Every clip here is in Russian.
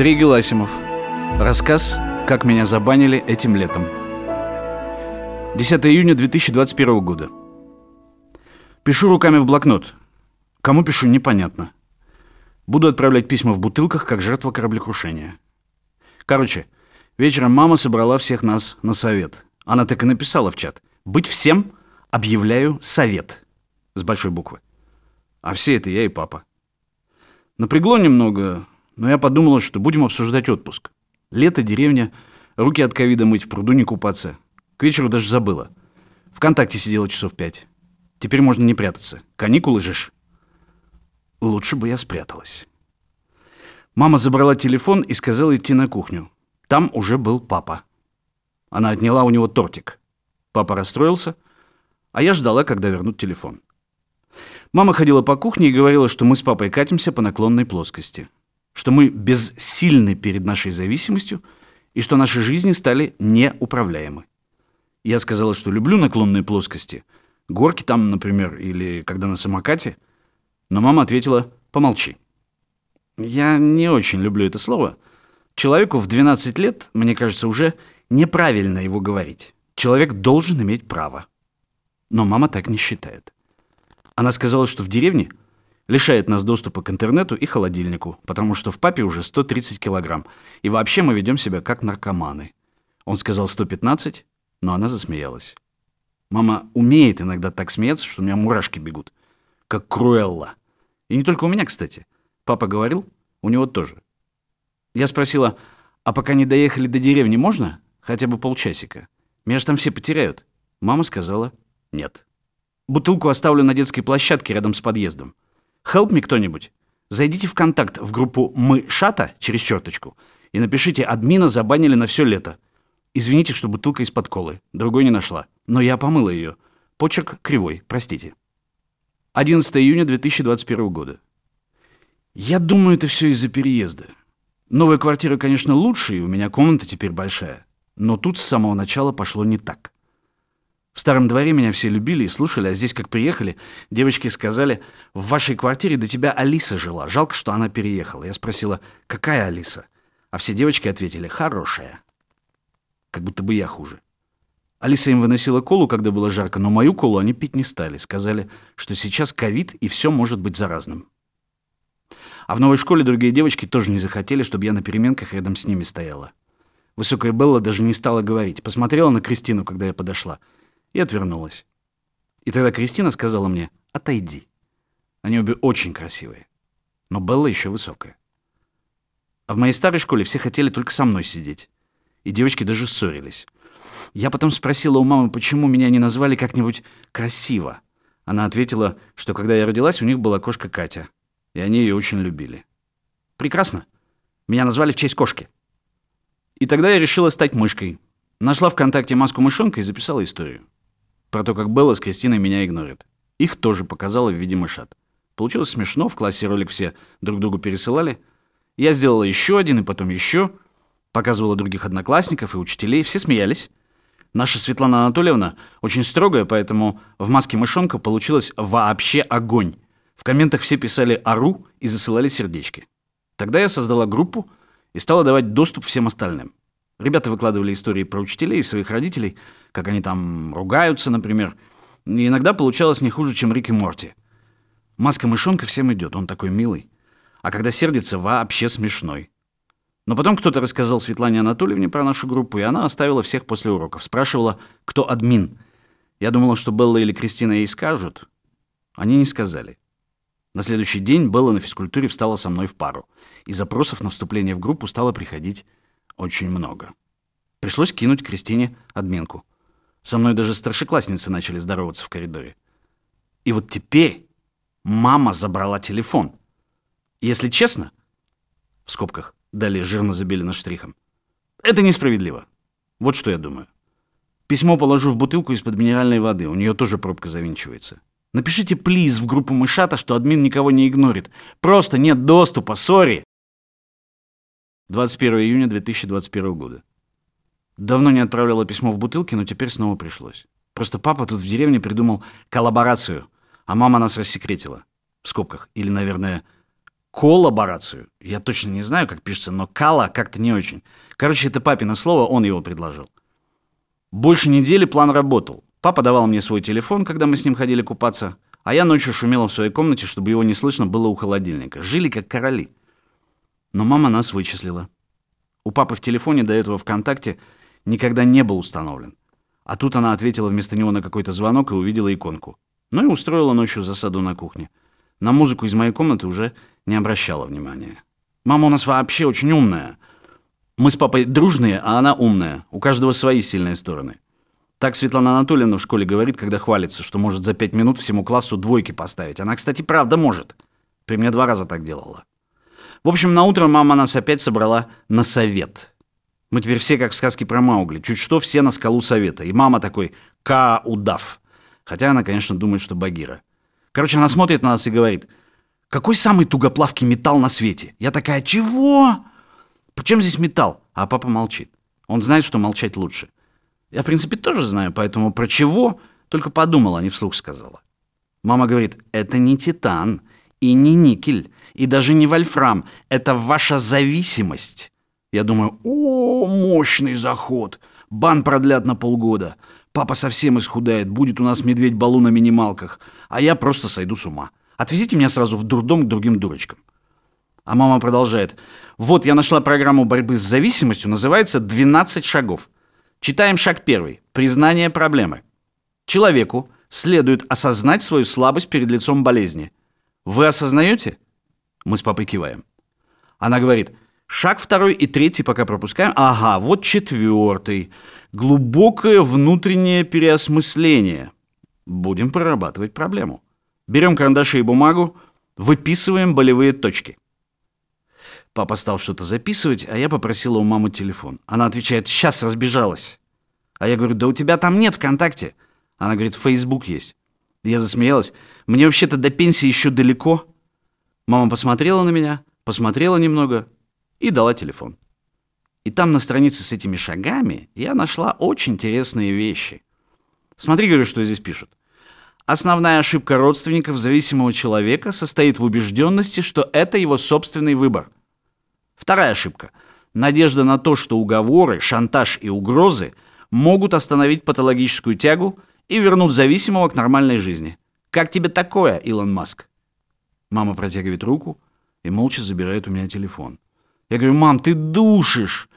Андрей Геласимов. Рассказ «Как меня забанили этим летом». 10 июня 2021 года. Пишу руками в блокнот. Кому пишу, непонятно. Буду отправлять письма в бутылках, как жертва кораблекрушения. Короче, вечером мама собрала всех нас на совет. Она так и написала в чат. «Быть всем объявляю совет». С большой буквы. А все это я и папа. Напрягло немного, но я подумала, что будем обсуждать отпуск. Лето, деревня, руки от ковида мыть, в пруду не купаться. К вечеру даже забыла. Вконтакте сидела часов пять. Теперь можно не прятаться. Каникулы же ж. Лучше бы я спряталась. Мама забрала телефон и сказала идти на кухню. Там уже был папа. Она отняла у него тортик. Папа расстроился, а я ждала, когда вернут телефон. Мама ходила по кухне и говорила, что мы с папой катимся по наклонной плоскости что мы бессильны перед нашей зависимостью и что наши жизни стали неуправляемы. Я сказала, что люблю наклонные плоскости, горки там, например, или когда на самокате, но мама ответила «помолчи». Я не очень люблю это слово. Человеку в 12 лет, мне кажется, уже неправильно его говорить. Человек должен иметь право. Но мама так не считает. Она сказала, что в деревне лишает нас доступа к интернету и холодильнику, потому что в папе уже 130 килограмм, и вообще мы ведем себя как наркоманы. Он сказал 115, но она засмеялась. Мама умеет иногда так смеяться, что у меня мурашки бегут. Как Круэлла. И не только у меня, кстати. Папа говорил, у него тоже. Я спросила, а пока не доехали до деревни, можно? Хотя бы полчасика. Меня же там все потеряют. Мама сказала, нет. Бутылку оставлю на детской площадке рядом с подъездом. Help me кто-нибудь. Зайдите в контакт в группу «Мы Шата» через черточку и напишите «Админа забанили на все лето». Извините, что бутылка из-под колы. Другой не нашла. Но я помыла ее. Почерк кривой, простите. 11 июня 2021 года. Я думаю, это все из-за переезда. Новая квартира, конечно, лучше, и у меня комната теперь большая. Но тут с самого начала пошло не так. В старом дворе меня все любили и слушали, а здесь, как приехали, девочки сказали, в вашей квартире до тебя Алиса жила, жалко, что она переехала. Я спросила, какая Алиса? А все девочки ответили, хорошая. Как будто бы я хуже. Алиса им выносила колу, когда было жарко, но мою колу они пить не стали. Сказали, что сейчас ковид и все может быть заразным. А в новой школе другие девочки тоже не захотели, чтобы я на переменках рядом с ними стояла. Высокая Белла даже не стала говорить. Посмотрела на Кристину, когда я подошла — и отвернулась. И тогда Кристина сказала мне «Отойди». Они обе очень красивые, но Белла еще высокая. А в моей старой школе все хотели только со мной сидеть. И девочки даже ссорились. Я потом спросила у мамы, почему меня не назвали как-нибудь красиво. Она ответила, что когда я родилась, у них была кошка Катя, и они ее очень любили. Прекрасно. Меня назвали в честь кошки. И тогда я решила стать мышкой. Нашла ВКонтакте маску мышонка и записала историю. Про то, как Белла с Кристиной меня игнорят. Их тоже показала в виде мышат. Получилось смешно, в классе ролик все друг другу пересылали. Я сделала еще один и потом еще. Показывала других одноклассников и учителей. Все смеялись. Наша Светлана Анатольевна очень строгая, поэтому в маске мышонка получилось вообще огонь. В комментах все писали «ару» и засылали сердечки. Тогда я создала группу и стала давать доступ всем остальным. Ребята выкладывали истории про учителей и своих родителей, как они там ругаются, например. И иногда получалось не хуже, чем Рик и Морти. Маска мышонка всем идет, он такой милый. А когда сердится, вообще смешной. Но потом кто-то рассказал Светлане Анатольевне про нашу группу, и она оставила всех после уроков. Спрашивала, кто админ. Я думала, что Белла или Кристина ей скажут. Они не сказали. На следующий день Белла на физкультуре встала со мной в пару, и запросов на вступление в группу стало приходить очень много. Пришлось кинуть Кристине админку. Со мной даже старшеклассницы начали здороваться в коридоре. И вот теперь мама забрала телефон. Если честно, в скобках, далее жирно забелено штрихом, это несправедливо. Вот что я думаю. Письмо положу в бутылку из-под минеральной воды, у нее тоже пробка завинчивается. Напишите, плиз, в группу мышата, что админ никого не игнорит. Просто нет доступа, сори. 21 июня 2021 года. Давно не отправляла письмо в бутылке, но теперь снова пришлось. Просто папа тут в деревне придумал коллаборацию, а мама нас рассекретила. В скобках. Или, наверное, коллаборацию. Я точно не знаю, как пишется, но кала как-то не очень. Короче, это папино слово, он его предложил. Больше недели план работал. Папа давал мне свой телефон, когда мы с ним ходили купаться, а я ночью шумела в своей комнате, чтобы его не слышно было у холодильника. Жили как короли. Но мама нас вычислила. У папы в телефоне до этого ВКонтакте никогда не был установлен. А тут она ответила вместо него на какой-то звонок и увидела иконку. Ну и устроила ночью засаду на кухне. На музыку из моей комнаты уже не обращала внимания. Мама у нас вообще очень умная. Мы с папой дружные, а она умная. У каждого свои сильные стороны. Так Светлана Анатольевна в школе говорит, когда хвалится, что может за пять минут всему классу двойки поставить. Она, кстати, правда может. При мне два раза так делала. В общем, на утро мама нас опять собрала на совет. Мы теперь все как в сказке про Маугли. Чуть что, все на скалу совета. И мама такой «Ка-удав». Хотя она, конечно, думает, что Багира. Короче, она смотрит на нас и говорит – какой самый тугоплавкий металл на свете? Я такая, чего? Причем здесь металл? А папа молчит. Он знает, что молчать лучше. Я, в принципе, тоже знаю, поэтому про чего только подумала, а не вслух сказала. Мама говорит, это не титан и не никель, и даже не вольфрам. Это ваша зависимость. Я думаю, о, мощный заход. Бан продлят на полгода. Папа совсем исхудает, будет у нас медведь-балу на минималках, а я просто сойду с ума. Отвезите меня сразу в дурдом к другим дурочкам. А мама продолжает. Вот я нашла программу борьбы с зависимостью, называется «12 шагов». Читаем шаг первый. Признание проблемы. Человеку следует осознать свою слабость перед лицом болезни. Вы осознаете? Мы с папой киваем. Она говорит, шаг второй и третий пока пропускаем. Ага, вот четвертый. Глубокое внутреннее переосмысление. Будем прорабатывать проблему. Берем карандаши и бумагу, выписываем болевые точки. Папа стал что-то записывать, а я попросила у мамы телефон. Она отвечает, сейчас разбежалась. А я говорю, да у тебя там нет ВКонтакте. Она говорит, Фейсбук есть. Я засмеялась. Мне вообще-то до пенсии еще далеко. Мама посмотрела на меня, посмотрела немного и дала телефон. И там на странице с этими шагами я нашла очень интересные вещи. Смотри, говорю, что здесь пишут. Основная ошибка родственников зависимого человека состоит в убежденности, что это его собственный выбор. Вторая ошибка. Надежда на то, что уговоры, шантаж и угрозы могут остановить патологическую тягу и вернуть зависимого к нормальной жизни. Как тебе такое, Илон Маск? Мама протягивает руку и молча забирает у меня телефон. Я говорю, мам, ты душишь.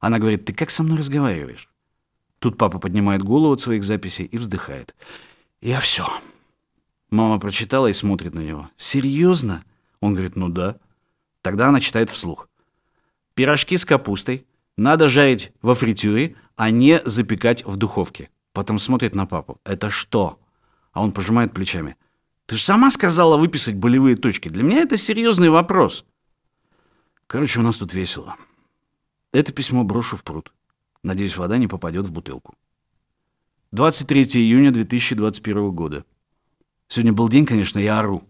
Она говорит, ты как со мной разговариваешь? Тут папа поднимает голову от своих записей и вздыхает. Я все. Мама прочитала и смотрит на него. Серьезно? Он говорит, ну да. Тогда она читает вслух. Пирожки с капустой надо жарить во фритюре, а не запекать в духовке. Потом смотрит на папу. Это что? А он пожимает плечами. Ты же сама сказала выписать болевые точки. Для меня это серьезный вопрос. Короче, у нас тут весело. Это письмо брошу в пруд. Надеюсь, вода не попадет в бутылку. 23 июня 2021 года. Сегодня был день, конечно, я ору.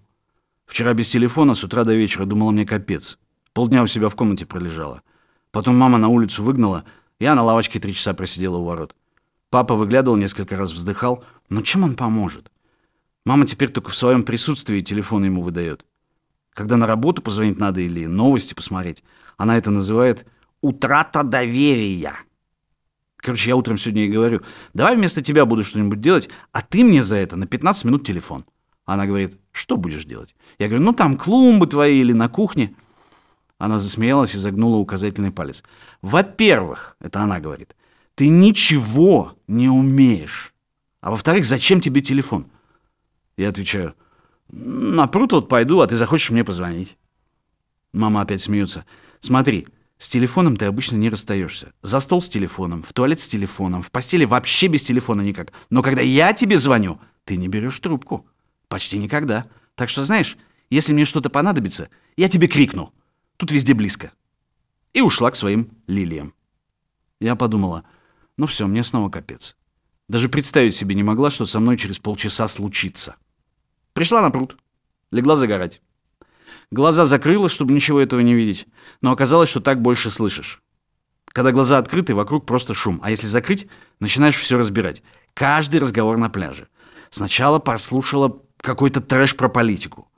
Вчера без телефона с утра до вечера думала мне капец. Полдня у себя в комнате пролежала. Потом мама на улицу выгнала, я на лавочке три часа просидела у ворот. Папа выглядывал несколько раз, вздыхал. Но чем он поможет? Мама теперь только в своем присутствии телефон ему выдает. Когда на работу позвонить надо или новости посмотреть, она это называет «утрата доверия». Короче, я утром сегодня ей говорю, давай вместо тебя буду что-нибудь делать, а ты мне за это на 15 минут телефон. Она говорит, что будешь делать? Я говорю, ну там клумбы твои или на кухне. Она засмеялась и загнула указательный палец. Во-первых, это она говорит, ты ничего не умеешь. А во-вторых, зачем тебе телефон? Я отвечаю, на пруд вот пойду, а ты захочешь мне позвонить. Мама опять смеется. Смотри, с телефоном ты обычно не расстаешься. За стол с телефоном, в туалет с телефоном, в постели вообще без телефона никак. Но когда я тебе звоню, ты не берешь трубку. Почти никогда. Так что, знаешь, если мне что-то понадобится, я тебе крикну. Тут везде близко. И ушла к своим лилиям. Я подумала, ну все, мне снова капец. Даже представить себе не могла, что со мной через полчаса случится. Пришла на пруд. Легла загорать. Глаза закрыла, чтобы ничего этого не видеть, но оказалось, что так больше слышишь. Когда глаза открыты, вокруг просто шум, а если закрыть, начинаешь все разбирать. Каждый разговор на пляже. Сначала послушала какой-то трэш про политику.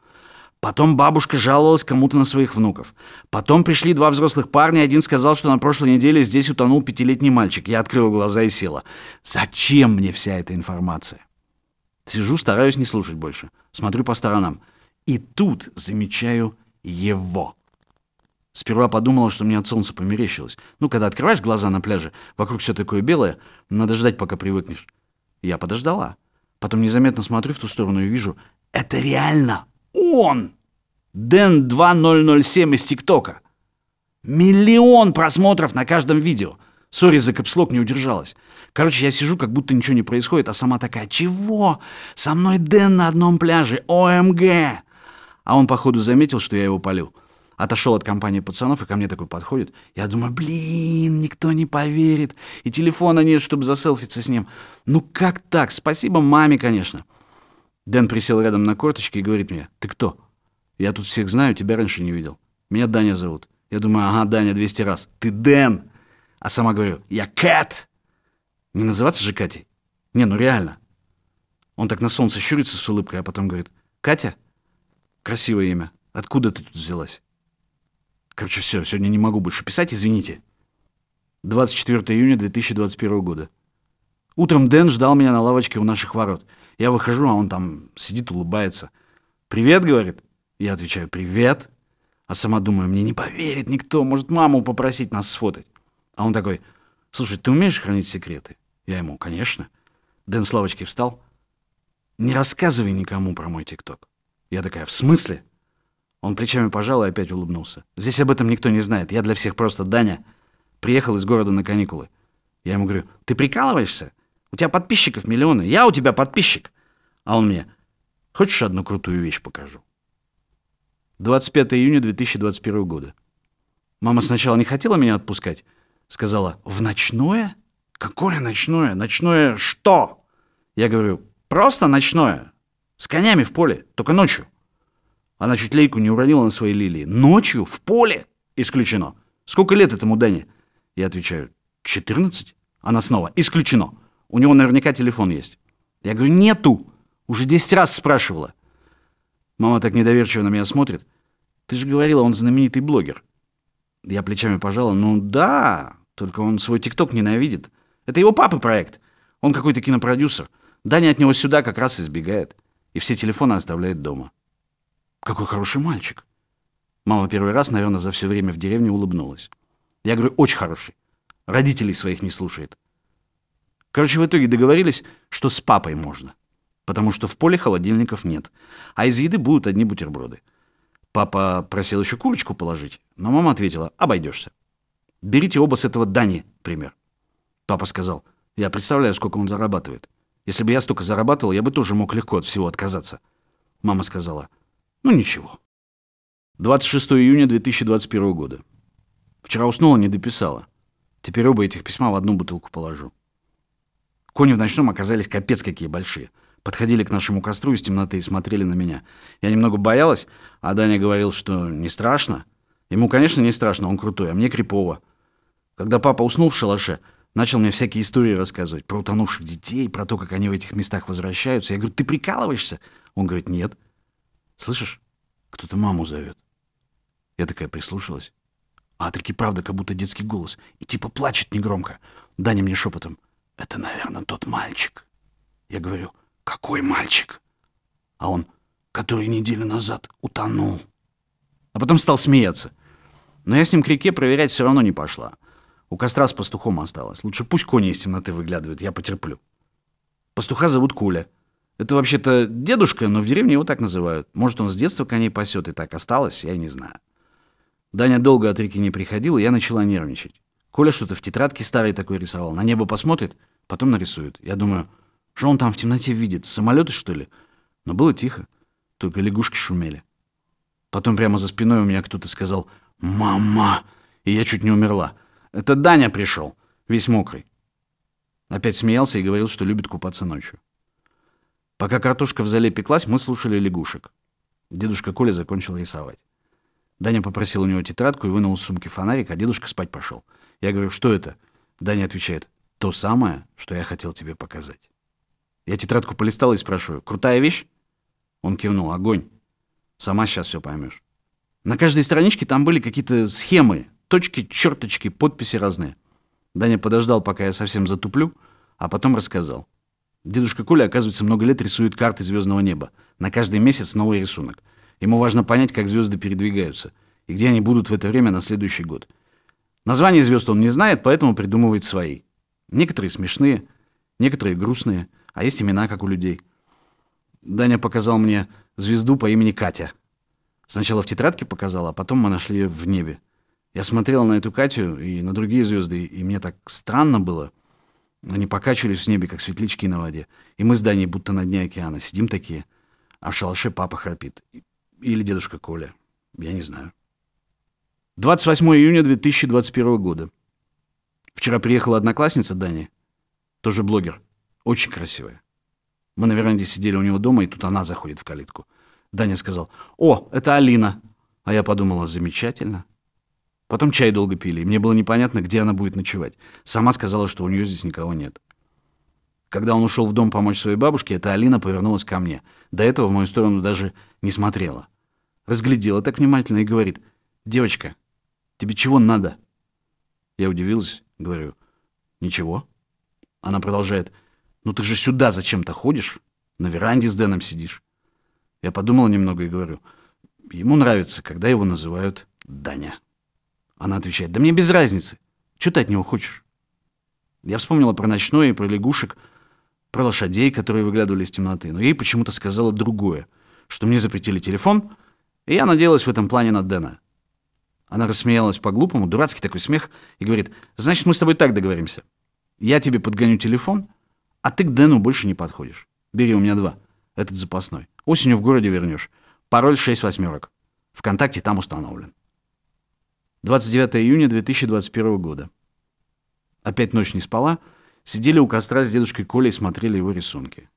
Потом бабушка жаловалась кому-то на своих внуков. Потом пришли два взрослых парня, один сказал, что на прошлой неделе здесь утонул пятилетний мальчик. Я открыла глаза и села. Зачем мне вся эта информация? Сижу, стараюсь не слушать больше. Смотрю по сторонам. И тут замечаю его. Сперва подумала, что мне от солнца померещилось. Ну, когда открываешь глаза на пляже, вокруг все такое белое, надо ждать, пока привыкнешь. Я подождала. Потом незаметно смотрю в ту сторону и вижу, это реально он! Дэн 2007 из ТикТока. Миллион просмотров на каждом видео. Сори за капслок не удержалась. Короче, я сижу, как будто ничего не происходит, а сама такая, чего? Со мной Дэн на одном пляже, ОМГ. А он, походу, заметил, что я его полю. Отошел от компании пацанов и ко мне такой подходит. Я думаю, блин, никто не поверит. И телефона нет, чтобы заселфиться с ним. Ну как так? Спасибо маме, конечно. Дэн присел рядом на корточки и говорит мне, «Ты кто?» «Я тут всех знаю, тебя раньше не видел. Меня Даня зовут». Я думаю, ага, Даня, 200 раз. «Ты Дэн!» А сама говорю, «Я Кэт!» Не называться же Катей? Не, ну реально. Он так на солнце щурится с улыбкой, а потом говорит, «Катя?» Красивое имя. Откуда ты тут взялась? Короче, все, сегодня не могу больше писать, извините. 24 июня 2021 года. Утром Дэн ждал меня на лавочке у наших ворот — я выхожу, а он там сидит, улыбается. «Привет», — говорит. Я отвечаю, «Привет». А сама думаю, мне не поверит никто, может, маму попросить нас сфотать. А он такой, «Слушай, ты умеешь хранить секреты?» Я ему, «Конечно». Дэн с лавочки встал. «Не рассказывай никому про мой ТикТок». Я такая, «В смысле?» Он плечами пожал и опять улыбнулся. «Здесь об этом никто не знает. Я для всех просто Даня. Приехал из города на каникулы». Я ему говорю, «Ты прикалываешься?» У тебя подписчиков миллионы. Я у тебя подписчик. А он мне, хочешь одну крутую вещь покажу? 25 июня 2021 года. Мама сначала не хотела меня отпускать. Сказала, в ночное? Какое ночное? Ночное что? Я говорю, просто ночное. С конями в поле, только ночью. Она чуть лейку не уронила на свои лилии. Ночью? В поле? Исключено. Сколько лет этому Дане? Я отвечаю, 14. Она снова, исключено. У него наверняка телефон есть. Я говорю, нету. Уже 10 раз спрашивала. Мама так недоверчиво на меня смотрит. Ты же говорила, он знаменитый блогер. Я плечами пожала. Ну да, только он свой ТикТок ненавидит. Это его папы проект. Он какой-то кинопродюсер. Даня от него сюда как раз избегает. И все телефоны оставляет дома. Какой хороший мальчик. Мама первый раз, наверное, за все время в деревне улыбнулась. Я говорю, очень хороший. Родителей своих не слушает. Короче, в итоге договорились, что с папой можно. Потому что в поле холодильников нет. А из еды будут одни бутерброды. Папа просил еще курочку положить, но мама ответила, обойдешься. Берите оба с этого Дани пример. Папа сказал, я представляю, сколько он зарабатывает. Если бы я столько зарабатывал, я бы тоже мог легко от всего отказаться. Мама сказала, ну ничего. 26 июня 2021 года. Вчера уснула, не дописала. Теперь оба этих письма в одну бутылку положу. Кони в ночном оказались капец какие большие. Подходили к нашему костру из темноты и смотрели на меня. Я немного боялась, а Даня говорил, что не страшно. Ему, конечно, не страшно, он крутой, а мне крипово. Когда папа уснул в шалаше, начал мне всякие истории рассказывать про утонувших детей, про то, как они в этих местах возвращаются. Я говорю, ты прикалываешься? Он говорит, нет. Слышишь, кто-то маму зовет. Я такая прислушалась. А таки правда, как будто детский голос. И типа плачет негромко. Даня мне шепотом. Это, наверное, тот мальчик. Я говорю, какой мальчик? А он, который неделю назад утонул. А потом стал смеяться. Но я с ним к реке проверять все равно не пошла. У костра с пастухом осталось. Лучше пусть кони из темноты выглядывают, я потерплю. Пастуха зовут Куля. Это вообще-то дедушка, но в деревне его так называют. Может, он с детства коней пасет и так осталось, я не знаю. Даня долго от реки не приходил, и я начала нервничать. Коля что-то в тетрадке старой такой рисовал. На небо посмотрит, потом нарисует. Я думаю, что он там в темноте видит? Самолеты, что ли? Но было тихо. Только лягушки шумели. Потом прямо за спиной у меня кто-то сказал «Мама!» И я чуть не умерла. Это Даня пришел, весь мокрый. Опять смеялся и говорил, что любит купаться ночью. Пока картошка в зале пеклась, мы слушали лягушек. Дедушка Коля закончил рисовать. Даня попросил у него тетрадку и вынул из сумки фонарик, а дедушка спать пошел. Я говорю, что это? Даня отвечает, то самое, что я хотел тебе показать. Я тетрадку полистал и спрашиваю, крутая вещь? Он кивнул, огонь. Сама сейчас все поймешь. На каждой страничке там были какие-то схемы, точки, черточки, подписи разные. Даня подождал, пока я совсем затуплю, а потом рассказал. Дедушка Коля, оказывается, много лет рисует карты звездного неба. На каждый месяц новый рисунок. Ему важно понять, как звезды передвигаются и где они будут в это время на следующий год. Название звезд он не знает, поэтому придумывает свои. Некоторые смешные, некоторые грустные, а есть имена, как у людей. Даня показал мне звезду по имени Катя. Сначала в тетрадке показал, а потом мы нашли ее в небе. Я смотрел на эту Катю и на другие звезды, и мне так странно было. Они покачивались в небе, как светлячки на воде. И мы с Даней будто на дне океана сидим такие, а в шалаше папа храпит. Или дедушка Коля. Я не знаю. 28 июня 2021 года. Вчера приехала одноклассница Дани, тоже блогер, очень красивая. Мы на веранде сидели у него дома, и тут она заходит в калитку. Даня сказал, «О, это Алина!» А я подумала, замечательно. Потом чай долго пили, и мне было непонятно, где она будет ночевать. Сама сказала, что у нее здесь никого нет. Когда он ушел в дом помочь своей бабушке, эта Алина повернулась ко мне. До этого в мою сторону даже не смотрела. Разглядела так внимательно и говорит, «Девочка, тебе чего надо?» Я удивилась, говорю, «Ничего». Она продолжает, «Ну ты же сюда зачем-то ходишь? На веранде с Дэном сидишь». Я подумала немного и говорю, «Ему нравится, когда его называют Даня». Она отвечает, «Да мне без разницы. Что ты от него хочешь?» Я вспомнила про ночное и про лягушек, про лошадей, которые выглядывали из темноты, но ей почему-то сказала другое, что мне запретили телефон, и я надеялась в этом плане на Дэна. Она рассмеялась по-глупому, дурацкий такой смех, и говорит, «Значит, мы с тобой так договоримся. Я тебе подгоню телефон, а ты к Дэну больше не подходишь. Бери у меня два. Этот запасной. Осенью в городе вернешь. Пароль 6 восьмерок. Вконтакте там установлен. 29 июня 2021 года. Опять ночь не спала. Сидели у костра с дедушкой Колей и смотрели его рисунки.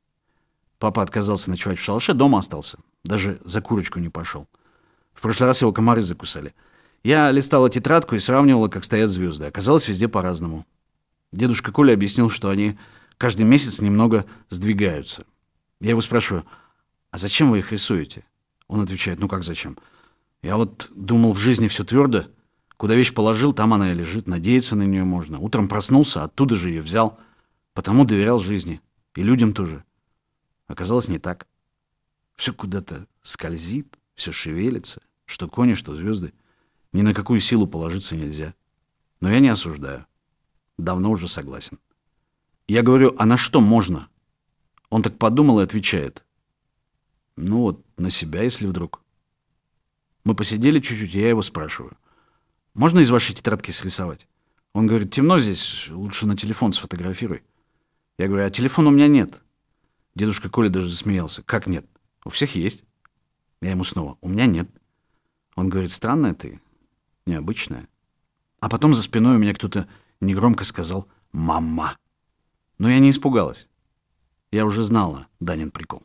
Папа отказался ночевать в шалаше, дома остался. Даже за курочку не пошел. В прошлый раз его комары закусали. Я листала тетрадку и сравнивала, как стоят звезды. Оказалось, везде по-разному. Дедушка Коля объяснил, что они каждый месяц немного сдвигаются. Я его спрашиваю, а зачем вы их рисуете? Он отвечает, ну как зачем? Я вот думал, в жизни все твердо, Куда вещь положил, там она и лежит. Надеяться на нее можно. Утром проснулся, оттуда же ее взял. Потому доверял жизни. И людям тоже. Оказалось, не так. Все куда-то скользит, все шевелится. Что кони, что звезды. Ни на какую силу положиться нельзя. Но я не осуждаю. Давно уже согласен. Я говорю, а на что можно? Он так подумал и отвечает. Ну вот, на себя, если вдруг. Мы посидели чуть-чуть, и я его спрашиваю. Можно из вашей тетрадки срисовать? Он говорит, темно здесь, лучше на телефон сфотографируй. Я говорю, а телефона у меня нет. Дедушка Коля даже засмеялся. Как нет? У всех есть. Я ему снова, у меня нет. Он говорит, странная ты, необычная. А потом за спиной у меня кто-то негромко сказал «мама». Но я не испугалась. Я уже знала Данин прикол.